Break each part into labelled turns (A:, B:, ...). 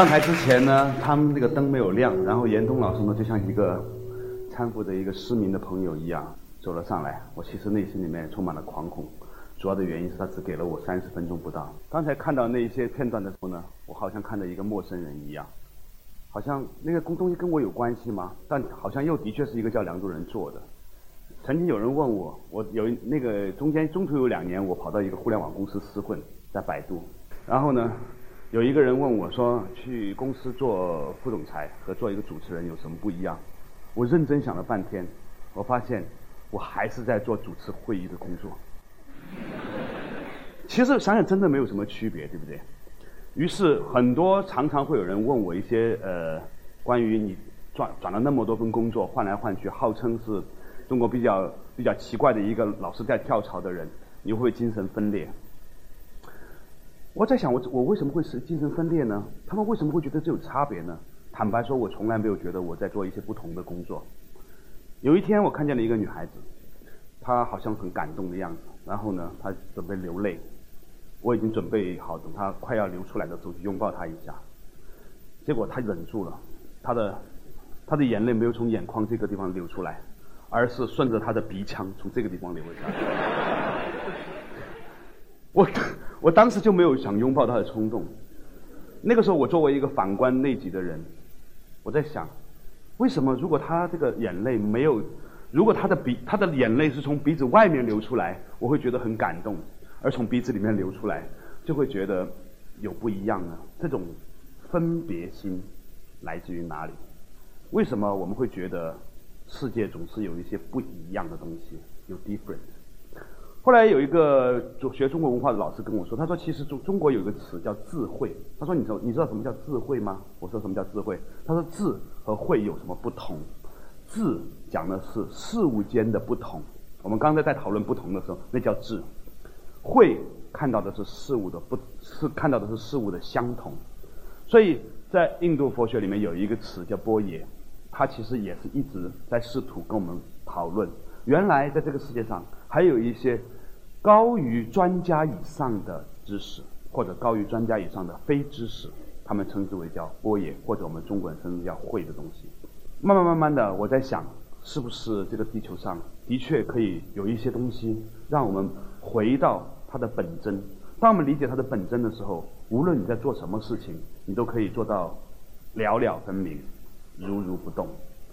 A: 上台之前呢，他们那个灯没有亮，然后严冬老师呢就像一个搀扶着一个失明的朋友一样走了上来。我其实内心里面充满了惶恐，主要的原因是他只给了我三十分钟不到。刚才看到那一些片段的时候呢，我好像看到一个陌生人一样，好像那个东西跟我有关系吗？但好像又的确是一个叫梁祝人做的。曾经有人问我，我有那个中间中途有两年，我跑到一个互联网公司厮混，在百度，然后呢。有一个人问我说：“去公司做副总裁和做一个主持人有什么不一样？”我认真想了半天，我发现我还是在做主持会议的工作。其实想想真的没有什么区别，对不对？于是很多常常会有人问我一些呃关于你转转了那么多份工作换来换去，号称是中国比较比较奇怪的一个老是在跳槽的人，你会不会精神分裂？我在想，我我为什么会是精神分裂呢？他们为什么会觉得这有差别呢？坦白说，我从来没有觉得我在做一些不同的工作。有一天，我看见了一个女孩子，她好像很感动的样子，然后呢，她准备流泪。我已经准备好，等她快要流出来的时候，去拥抱她一下。结果她忍住了，她的她的眼泪没有从眼眶这个地方流出来，而是顺着她的鼻腔从这个地方流了下来。我。我当时就没有想拥抱他的冲动。那个时候，我作为一个反观内己的人，我在想，为什么如果他这个眼泪没有，如果他的鼻他的眼泪是从鼻子外面流出来，我会觉得很感动；而从鼻子里面流出来，就会觉得有不一样呢？这种分别心来自于哪里？为什么我们会觉得世界总是有一些不一样的东西？有 different。后来有一个学中国文化的老师跟我说，他说其实中中国有一个词叫智慧。他说你知道你知道什么叫智慧吗？我说什么叫智慧？他说智和慧有什么不同？智讲的是事物间的不同。我们刚才在讨论不同的时候，那叫智。慧看到的是事物的不，是看到的是事物的相同。所以在印度佛学里面有一个词叫波耶，它其实也是一直在试图跟我们讨论。原来在这个世界上还有一些高于专家以上的知识，或者高于专家以上的非知识，他们称之为叫波野，或者我们中国人称之为叫会的东西。慢慢慢慢的，我在想，是不是这个地球上的确可以有一些东西，让我们回到它的本真。当我们理解它的本真的时候，无论你在做什么事情，你都可以做到了了分明，如如不动，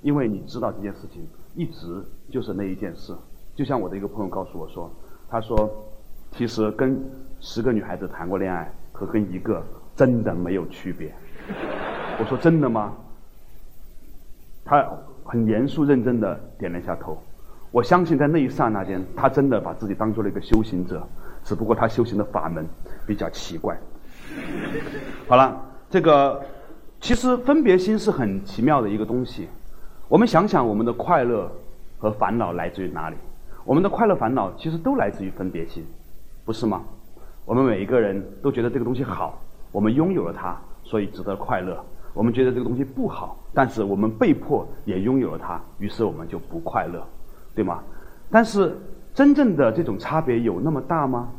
A: 因为你知道这件事情。一直就是那一件事，就像我的一个朋友告诉我说，他说，其实跟十个女孩子谈过恋爱和跟一个真的没有区别。我说真的吗？他很严肃认真的点了一下头。我相信在那一刹那间，他真的把自己当做了一个修行者，只不过他修行的法门比较奇怪。好了，这个其实分别心是很奇妙的一个东西。我们想想，我们的快乐和烦恼来自于哪里？我们的快乐、烦恼其实都来自于分别心，不是吗？我们每一个人都觉得这个东西好，我们拥有了它，所以值得快乐；我们觉得这个东西不好，但是我们被迫也拥有了它，于是我们就不快乐，对吗？但是真正的这种差别有那么大吗？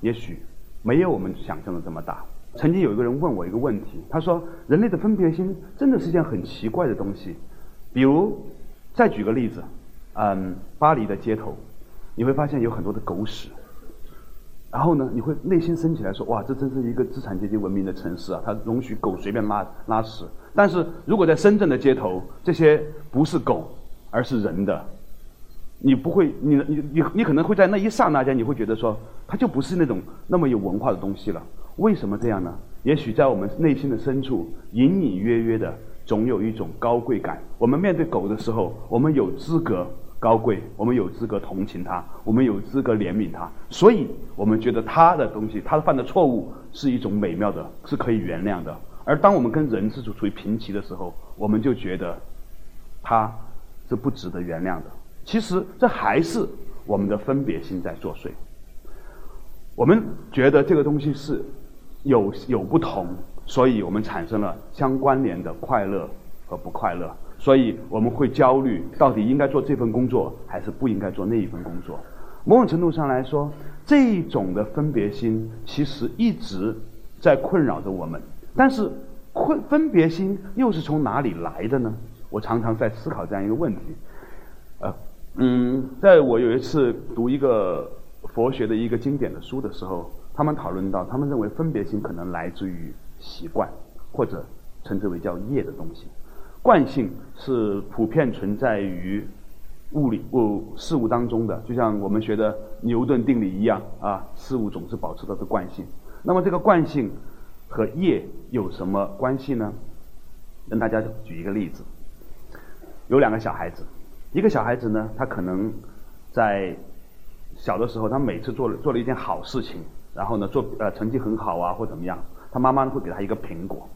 A: 也许没有我们想象的这么大。曾经有一个人问我一个问题，他说：“人类的分别心真的是件很奇怪的东西。”比如，再举个例子，嗯，巴黎的街头，你会发现有很多的狗屎。然后呢，你会内心升起来说：“哇，这真是一个资产阶级文明的城市啊！它容许狗随便拉拉屎。”但是如果在深圳的街头，这些不是狗，而是人的，你不会，你你你你可能会在那一刹那间，你会觉得说，它就不是那种那么有文化的东西了。为什么这样呢？也许在我们内心的深处，隐隐约约的。总有一种高贵感。我们面对狗的时候，我们有资格高贵，我们有资格同情它，我们有资格怜悯它。所以，我们觉得它的东西，它犯的错误是一种美妙的，是可以原谅的。而当我们跟人是处处于平齐的时候，我们就觉得它是不值得原谅的。其实，这还是我们的分别心在作祟。我们觉得这个东西是有有不同。所以我们产生了相关联的快乐和不快乐，所以我们会焦虑，到底应该做这份工作还是不应该做那一份工作。某种程度上来说，这种的分别心其实一直在困扰着我们。但是分分别心又是从哪里来的呢？我常常在思考这样一个问题。呃，嗯，在我有一次读一个佛学的一个经典的书的时候，他们讨论到，他们认为分别心可能来自于习惯，或者称之为叫业的东西。惯性是普遍存在于物理物事物当中的，就像我们学的牛顿定理一样啊，事物总是保持它的惯性。那么这个惯性和业有什么关系呢？跟大家举一个例子，有两个小孩子，一个小孩子呢，他可能在小的时候，他每次做了做了一件好事情，然后呢做呃成绩很好啊或怎么样，他妈妈会给他一个苹果，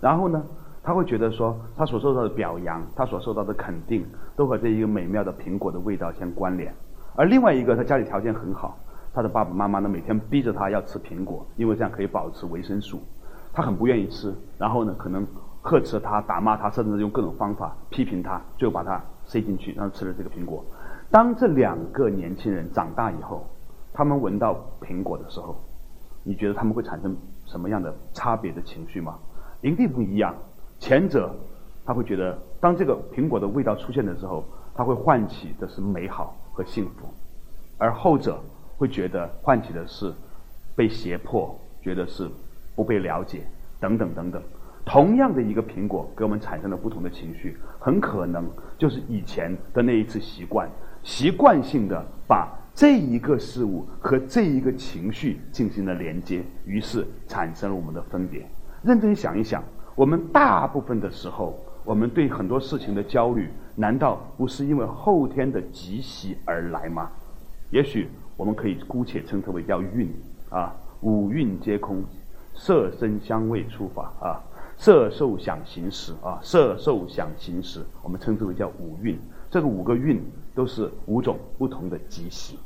A: 然后呢。他会觉得说，他所受到的表扬，他所受到的肯定，都和这一个美妙的苹果的味道相关联。而另外一个，他家里条件很好，他的爸爸妈妈呢每天逼着他要吃苹果，因为这样可以保持维生素。他很不愿意吃，然后呢可能呵斥他、打骂他，甚至用各种方法批评他，最后把他塞进去，然后吃了这个苹果。当这两个年轻人长大以后，他们闻到苹果的时候，你觉得他们会产生什么样的差别的情绪吗？一定不一样。前者，他会觉得，当这个苹果的味道出现的时候，他会唤起的是美好和幸福；而后者会觉得唤起的是被胁迫，觉得是不被了解等等等等。同样的一个苹果，给我们产生了不同的情绪，很可能就是以前的那一次习惯，习惯性的把这一个事物和这一个情绪进行了连接，于是产生了我们的分别。认真想一想。我们大部分的时候，我们对很多事情的焦虑，难道不是因为后天的积习而来吗？也许我们可以姑且称之为叫运啊，五蕴皆空，色声香味触法啊，色受想行识啊，色受想行识，我们称之为叫五蕴。这个五个蕴都是五种不同的积习。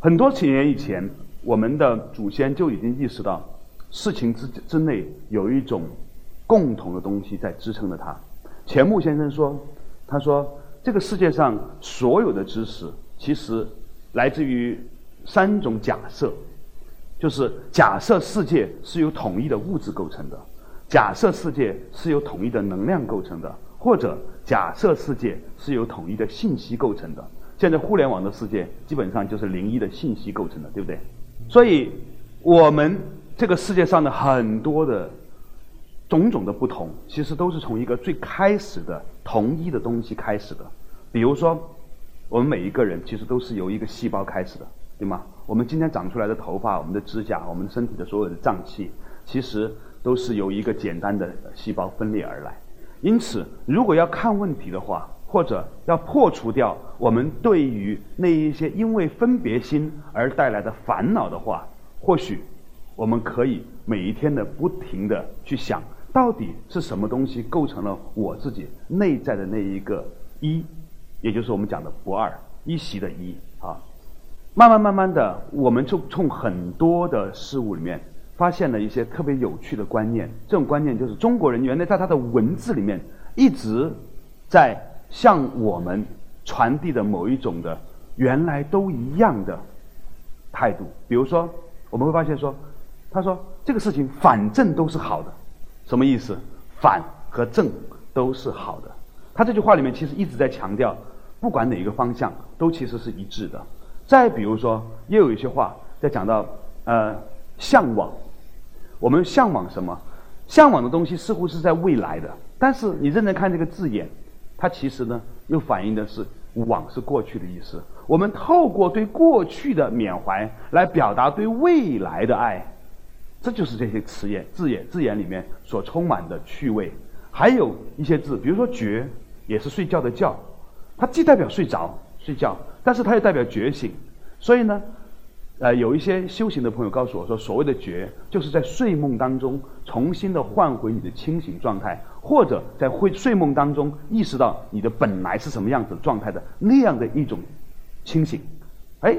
A: 很多千年以前，我们的祖先就已经意识到。事情之之内有一种共同的东西在支撑着它。钱穆先生说：“他说这个世界上所有的知识，其实来自于三种假设，就是假设世界是由统一的物质构成的，假设世界是由统一的能量构成的，或者假设世界是由统一的信息构成的。现在互联网的世界基本上就是零一的信息构成的，对不对？所以我们。”这个世界上的很多的种种的不同，其实都是从一个最开始的同一的东西开始的。比如说，我们每一个人其实都是由一个细胞开始的，对吗？我们今天长出来的头发、我们的指甲、我们身体的所有的脏器，其实都是由一个简单的细胞分裂而来。因此，如果要看问题的话，或者要破除掉我们对于那一些因为分别心而带来的烦恼的话，或许。我们可以每一天的不停的去想，到底是什么东西构成了我自己内在的那一个一，也就是我们讲的不二一席的一啊。慢慢慢慢的，我们就从很多的事物里面发现了一些特别有趣的观念。这种观念就是中国人原来在他的文字里面一直在向我们传递的某一种的原来都一样的态度。比如说，我们会发现说。他说：“这个事情反正都是好的，什么意思？反和正都是好的。他这句话里面其实一直在强调，不管哪一个方向都其实是一致的。再比如说，又有一些话在讲到呃向往，我们向往什么？向往的东西似乎是在未来的，但是你认真看这个字眼，它其实呢又反映的是往是过去的意思。我们透过对过去的缅怀来表达对未来的爱。”这就是这些词眼、字眼、字眼里面所充满的趣味，还有一些字，比如说“觉”，也是睡觉的“觉”，它既代表睡着、睡觉，但是它又代表觉醒。所以呢，呃，有一些修行的朋友告诉我说，所谓的“觉”，就是在睡梦当中重新的换回你的清醒状态，或者在会睡梦当中意识到你的本来是什么样子状态的那样的一种清醒。哎，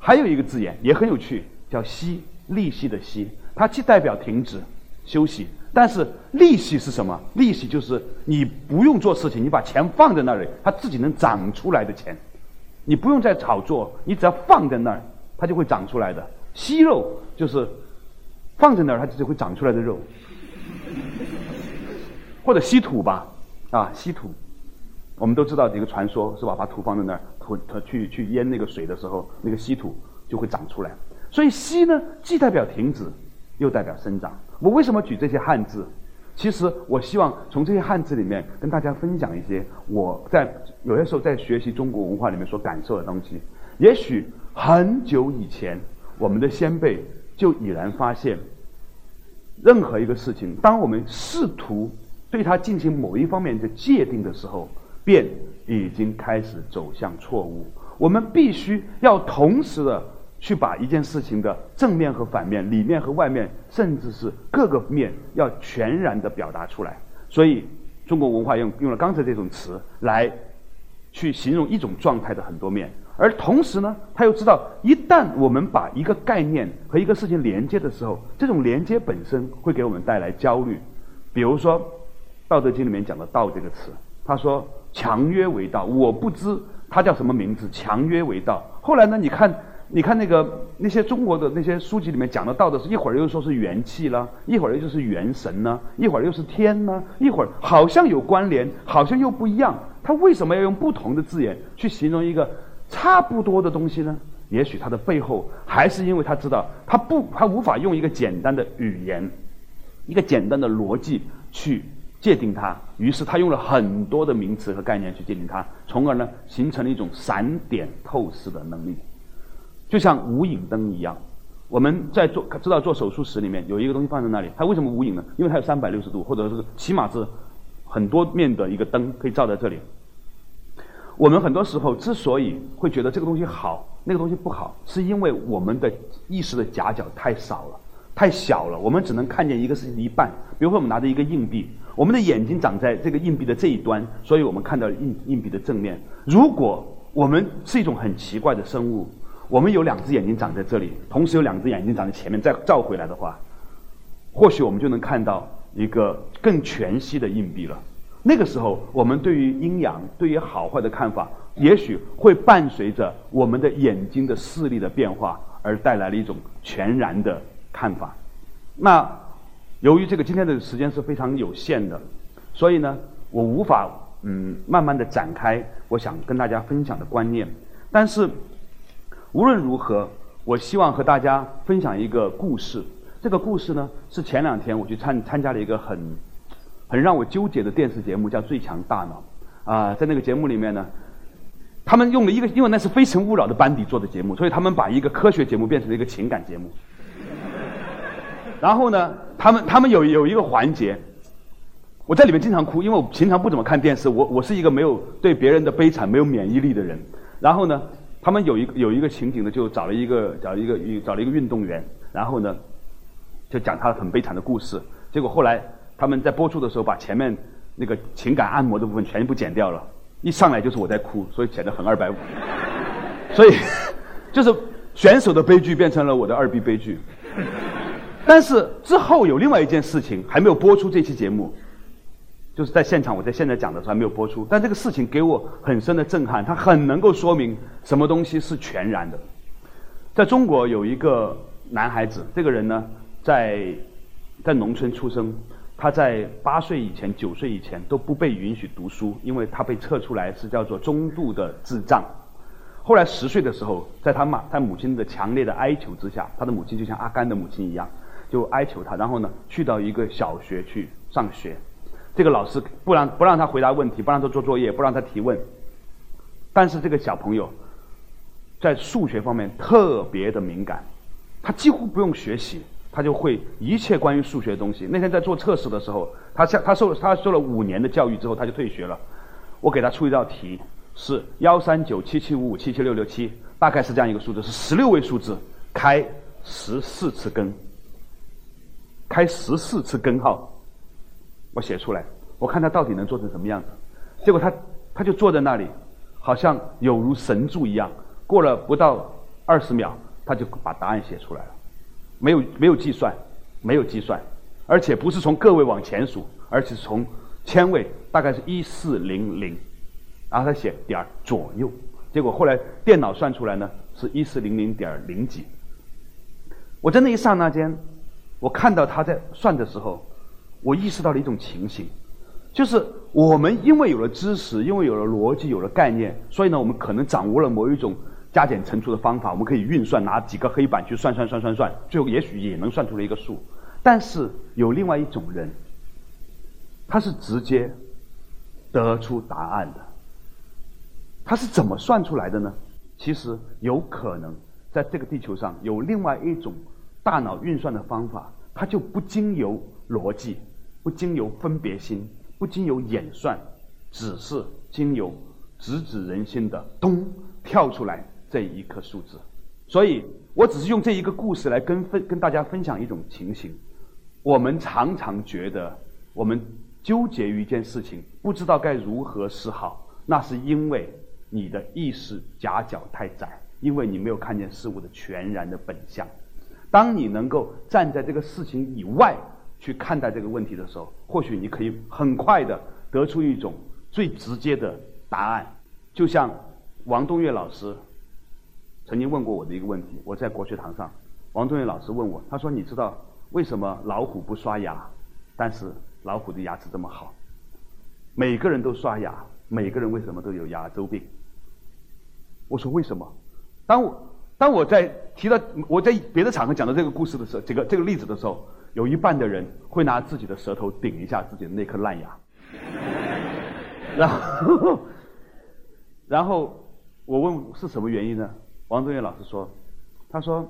A: 还有一个字眼也很有趣，叫“息”，利息的“息”。它既代表停止休息，但是利息是什么？利息就是你不用做事情，你把钱放在那里，它自己能长出来的钱。你不用再炒作，你只要放在那儿，它就会长出来的。息肉就是放在那儿，它自己会长出来的肉。或者稀土吧，啊，稀土，我们都知道这个传说是吧？把土放在那儿，土它去去淹那个水的时候，那个稀土就会长出来。所以息呢，既代表停止，又代表生长。我为什么举这些汉字？其实我希望从这些汉字里面跟大家分享一些我在有些时候在学习中国文化里面所感受的东西。也许很久以前，我们的先辈就已然发现，任何一个事情，当我们试图对它进行某一方面的界定的时候，便已经开始走向错误。我们必须要同时的去把一件事情的正面和反面、里面和外面，甚至是各个面，要全然的表达出来。所以，中国文化用用了刚才这种词来去形容一种状态的很多面。而同时呢，他又知道，一旦我们把一个概念和一个事情连接的时候，这种连接本身会给我们带来焦虑。比如说。《道德经》里面讲的“道”这个词，他说“强曰为道”，我不知他叫什么名字。强曰为道。后来呢？你看，你看那个那些中国的那些书籍里面讲的道的是，一会儿又说是元气啦，一会儿又是元神呢，一会儿又是天呢，一会儿好像有关联，好像又不一样。他为什么要用不同的字眼去形容一个差不多的东西呢？也许他的背后还是因为他知道，他不，他无法用一个简单的语言，一个简单的逻辑去。界定它，于是他用了很多的名词和概念去界定它，从而呢形成了一种散点透视的能力，就像无影灯一样。我们在做知道做手术室里面有一个东西放在那里，它为什么无影呢？因为它有三百六十度，或者是起码是很多面的一个灯可以照在这里。我们很多时候之所以会觉得这个东西好，那个东西不好，是因为我们的意识的夹角太少了，太小了，我们只能看见一个事情的一半。比如说，我们拿着一个硬币。我们的眼睛长在这个硬币的这一端，所以我们看到硬硬币的正面。如果我们是一种很奇怪的生物，我们有两只眼睛长在这里，同时有两只眼睛长在前面，再照回来的话，或许我们就能看到一个更全息的硬币了。那个时候，我们对于阴阳、对于好坏的看法，也许会伴随着我们的眼睛的视力的变化，而带来了一种全然的看法。那。由于这个今天的时间是非常有限的，所以呢，我无法嗯慢慢的展开我想跟大家分享的观念。但是无论如何，我希望和大家分享一个故事。这个故事呢，是前两天我去参参加了一个很很让我纠结的电视节目，叫《最强大脑》啊，在那个节目里面呢，他们用了一个，因为那是《非诚勿扰》的班底做的节目，所以他们把一个科学节目变成了一个情感节目。然后呢，他们他们有有一个环节，我在里面经常哭，因为我平常不怎么看电视，我我是一个没有对别人的悲惨没有免疫力的人。然后呢，他们有一有一个情景呢，就找了一个找一个找了一个运动员，然后呢，就讲他很悲惨的故事。结果后来他们在播出的时候，把前面那个情感按摩的部分全部剪掉了，一上来就是我在哭，所以显得很二百五。所以，就是选手的悲剧变成了我的二 B 悲剧。但是之后有另外一件事情还没有播出这期节目，就是在现场，我在现在讲的时候还没有播出。但这个事情给我很深的震撼，它很能够说明什么东西是全然的。在中国有一个男孩子，这个人呢在在农村出生，他在八岁以前、九岁以前都不被允许读书，因为他被测出来是叫做中度的智障。后来十岁的时候，在他妈他母亲的强烈的哀求之下，他的母亲就像阿甘的母亲一样。就哀求他，然后呢，去到一个小学去上学。这个老师不让不让他回答问题，不让他做作业，不让他提问。但是这个小朋友在数学方面特别的敏感，他几乎不用学习，他就会一切关于数学的东西。那天在做测试的时候，他下他受他受了五年的教育之后，他就退学了。我给他出一道题，是幺三九七七五五七七六六七，大概是这样一个数字，是十六位数字，开十四次根。开十四次根号，我写出来，我看他到底能做成什么样子。结果他他就坐在那里，好像有如神助一样。过了不到二十秒，他就把答案写出来了，没有没有计算，没有计算，而且不是从个位往前数，而是从千位，大概是一四零零，然后他写点儿左右。结果后来电脑算出来呢，是一四零零点零几。我在那一刹那间。我看到他在算的时候，我意识到了一种情形，就是我们因为有了知识，因为有了逻辑，有了概念，所以呢，我们可能掌握了某一种加减乘除的方法，我们可以运算，拿几个黑板去算算算算算，最后也许也能算出来一个数。但是有另外一种人，他是直接得出答案的。他是怎么算出来的呢？其实有可能在这个地球上有另外一种大脑运算的方法，它就不经由逻辑，不经由分别心，不经由演算，只是经由直指人心的咚跳出来这一颗数字。所以我只是用这一个故事来跟分跟大家分享一种情形。我们常常觉得，我们纠结于一件事情，不知道该如何是好。那是因为你的意识夹角太窄，因为你没有看见事物的全然的本相。当你能够站在这个事情以外去看待这个问题的时候，或许你可以很快的得出一种最直接的答案。就像王东岳老师曾经问过我的一个问题，我在国学堂上，王东岳老师问我，他说：“你知道？”为什么老虎不刷牙？但是老虎的牙齿这么好。每个人都刷牙，每个人为什么都有牙周病？我说为什么？当我当我在提到我在别的场合讲到这个故事的时候，这个这个例子的时候，有一半的人会拿自己的舌头顶一下自己的那颗烂牙。然后，然后我问是什么原因呢？王宗岳老师说，他说。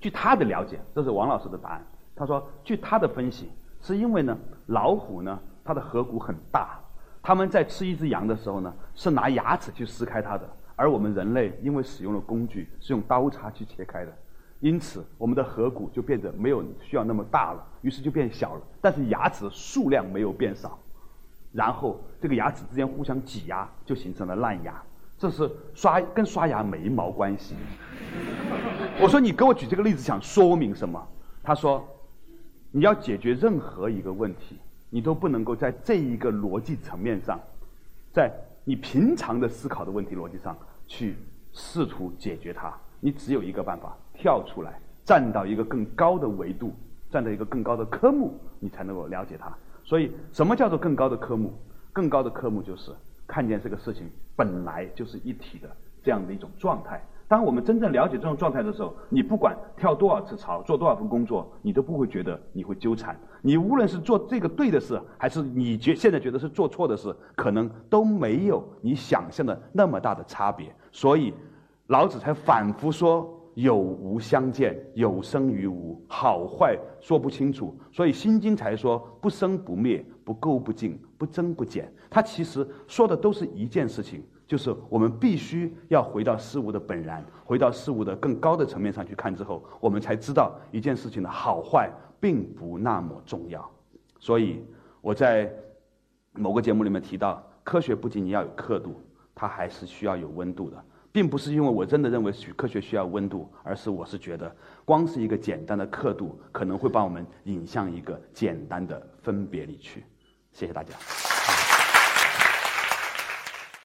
A: 据他的了解，这是王老师的答案。他说，据他的分析，是因为呢，老虎呢，它的颌骨很大，他们在吃一只羊的时候呢，是拿牙齿去撕开它的，而我们人类因为使用了工具，是用刀叉去切开的，因此我们的颌骨就变得没有需要那么大了，于是就变小了。但是牙齿的数量没有变少，然后这个牙齿之间互相挤压，就形成了烂牙。这是刷跟刷牙没毛关系。我说你给我举这个例子想说明什么？他说，你要解决任何一个问题，你都不能够在这一个逻辑层面上，在你平常的思考的问题逻辑上去试图解决它。你只有一个办法，跳出来，站到一个更高的维度，站在一个更高的科目，你才能够了解它。所以，什么叫做更高的科目？更高的科目就是。看见这个事情本来就是一体的这样的一种状态。当我们真正了解这种状态的时候，你不管跳多少次槽，做多少份工作，你都不会觉得你会纠缠。你无论是做这个对的事，还是你觉现在觉得是做错的事，可能都没有你想象的那么大的差别。所以，老子才反复说。有无相见，有生于无，好坏说不清楚，所以《心经》才说不生不灭，不垢不净，不增不减。它其实说的都是一件事情，就是我们必须要回到事物的本然，回到事物的更高的层面上去看之后，我们才知道一件事情的好坏并不那么重要。所以我在某个节目里面提到，科学不仅仅要有刻度，它还是需要有温度的。并不是因为我真的认为科学需要温度，而是我是觉得，光是一个简单的刻度，可能会把我们引向一个简单的分别里去。谢谢大家。